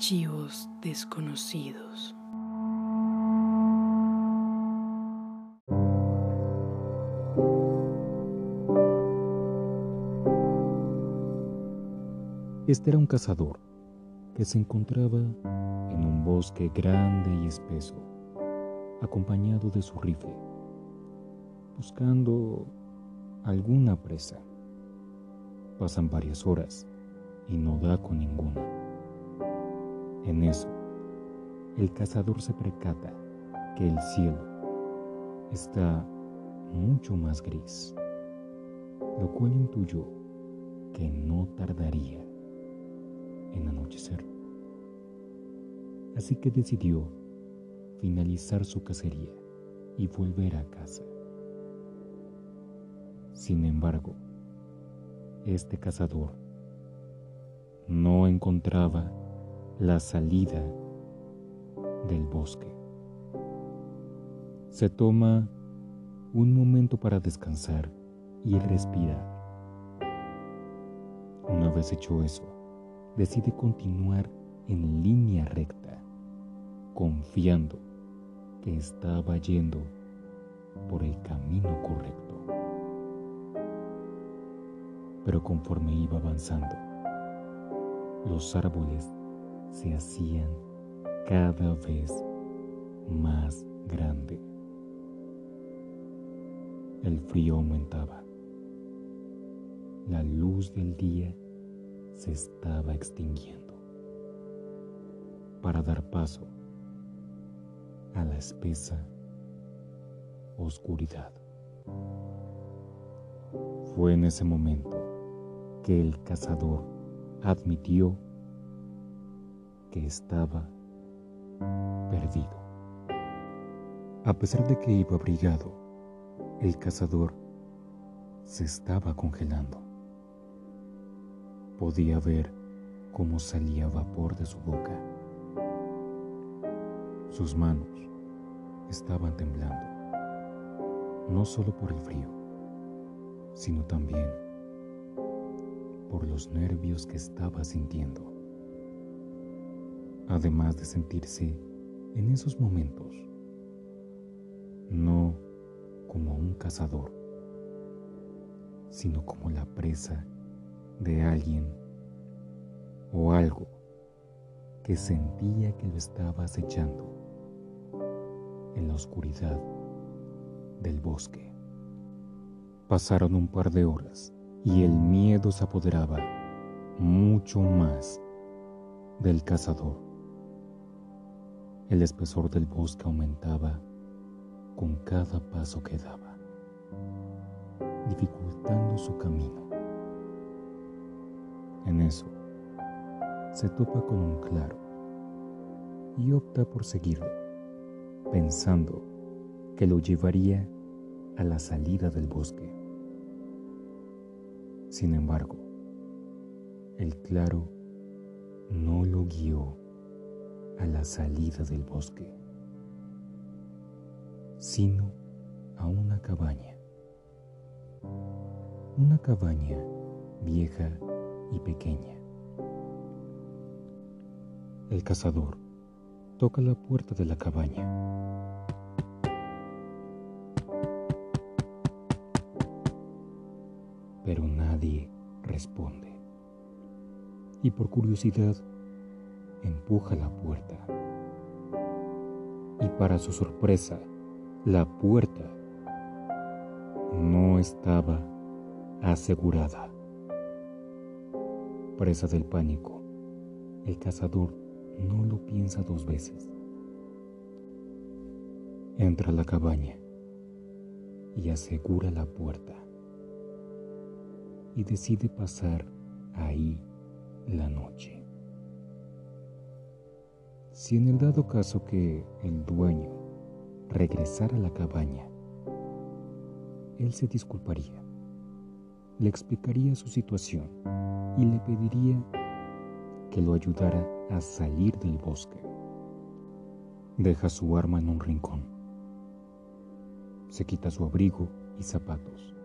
archivos desconocidos. Este era un cazador que se encontraba en un bosque grande y espeso, acompañado de su rifle, buscando alguna presa. Pasan varias horas y no da con ninguna. En eso, el cazador se percata que el cielo está mucho más gris, lo cual intuyó que no tardaría en anochecer. Así que decidió finalizar su cacería y volver a casa. Sin embargo, este cazador no encontraba la salida del bosque. Se toma un momento para descansar y respirar. Una vez hecho eso, decide continuar en línea recta, confiando que estaba yendo por el camino correcto. Pero conforme iba avanzando, los árboles se hacían cada vez más grande. El frío aumentaba. La luz del día se estaba extinguiendo para dar paso a la espesa oscuridad. Fue en ese momento que el cazador admitió que estaba perdido. A pesar de que iba abrigado, el cazador se estaba congelando. Podía ver cómo salía vapor de su boca. Sus manos estaban temblando, no solo por el frío, sino también por los nervios que estaba sintiendo. Además de sentirse en esos momentos no como un cazador, sino como la presa de alguien o algo que sentía que lo estaba acechando en la oscuridad del bosque. Pasaron un par de horas y el miedo se apoderaba mucho más del cazador. El espesor del bosque aumentaba con cada paso que daba, dificultando su camino. En eso, se topa con un claro y opta por seguirlo, pensando que lo llevaría a la salida del bosque. Sin embargo, el claro no lo guió a la salida del bosque, sino a una cabaña. Una cabaña vieja y pequeña. El cazador toca la puerta de la cabaña. Pero nadie responde. Y por curiosidad, empuja la puerta. Y para su sorpresa, la puerta no estaba asegurada. Presa del pánico, el cazador no lo piensa dos veces. Entra a la cabaña y asegura la puerta y decide pasar ahí la noche. Si en el dado caso que el dueño regresara a la cabaña, él se disculparía, le explicaría su situación y le pediría que lo ayudara a salir del bosque. Deja su arma en un rincón. Se quita su abrigo y zapatos.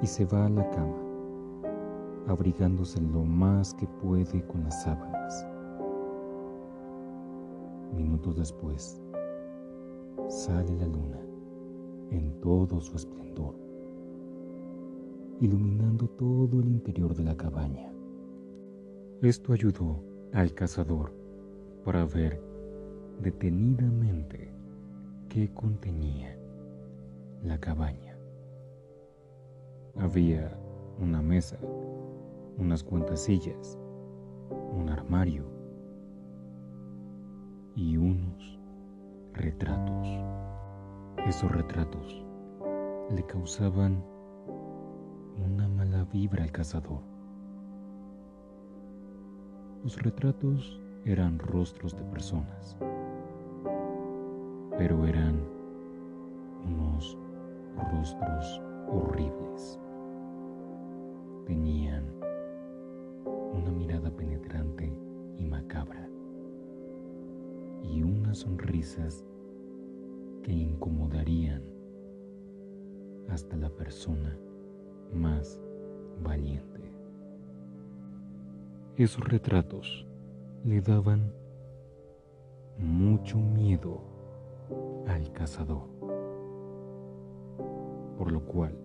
Y se va a la cama, abrigándose lo más que puede con las sábanas Minutos después, sale la luna en todo su esplendor, iluminando todo el interior de la cabaña. Esto ayudó al cazador para ver detenidamente qué contenía la cabaña. Había una mesa, unas cuantas sillas, un armario y unos retratos. Esos retratos le causaban una mala vibra al cazador. Los retratos eran rostros de personas, pero eran unos rostros horribles. Tenían una mirada penetrante y macabra sonrisas que incomodarían hasta la persona más valiente. Esos retratos le daban mucho miedo al cazador, por lo cual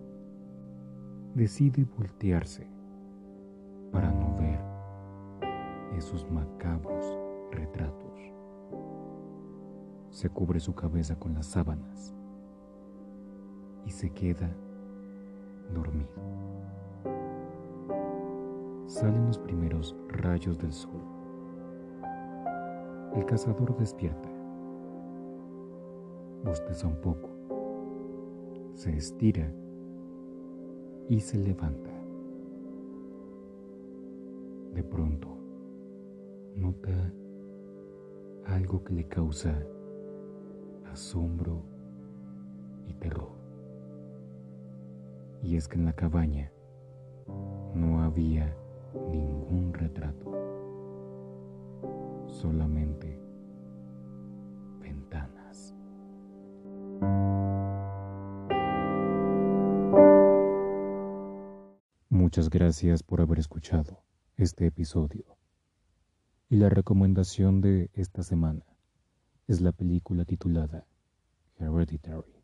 decide voltearse para no ver esos macabros retratos. Se cubre su cabeza con las sábanas y se queda dormido. Salen los primeros rayos del sol. El cazador despierta. Bosteza un poco. Se estira y se levanta. De pronto, nota algo que le causa asombro y terror. Y es que en la cabaña no había ningún retrato, solamente ventanas. Muchas gracias por haber escuchado este episodio. Y la recomendación de esta semana es la película titulada Hereditary,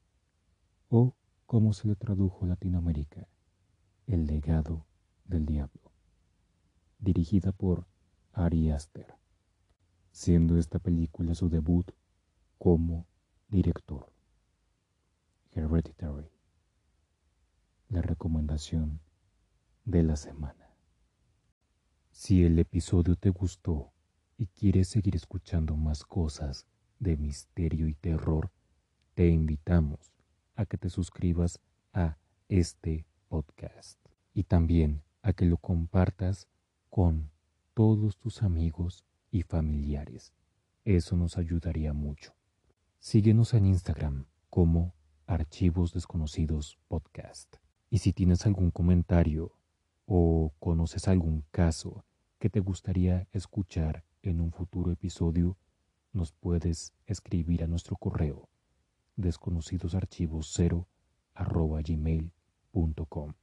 o como se le tradujo a Latinoamérica, El legado del diablo, dirigida por Ari Aster, siendo esta película su debut como director. Hereditary, la recomendación de la semana. Si el episodio te gustó y quieres seguir escuchando más cosas de misterio y terror, te invitamos a que te suscribas a este podcast y también a que lo compartas con todos tus amigos y familiares. Eso nos ayudaría mucho. Síguenos en Instagram como Archivos Desconocidos Podcast. Y si tienes algún comentario o conoces algún caso que te gustaría escuchar en un futuro episodio, nos puedes escribir a nuestro correo desconocidosarchivos0 gmail.com.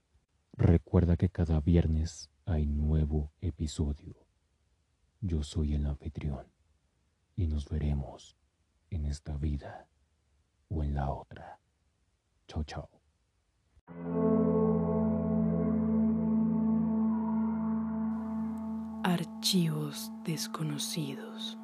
Recuerda que cada viernes hay nuevo episodio. Yo soy el anfitrión y nos veremos en esta vida o en la otra. Chao, chao. Archivos desconocidos.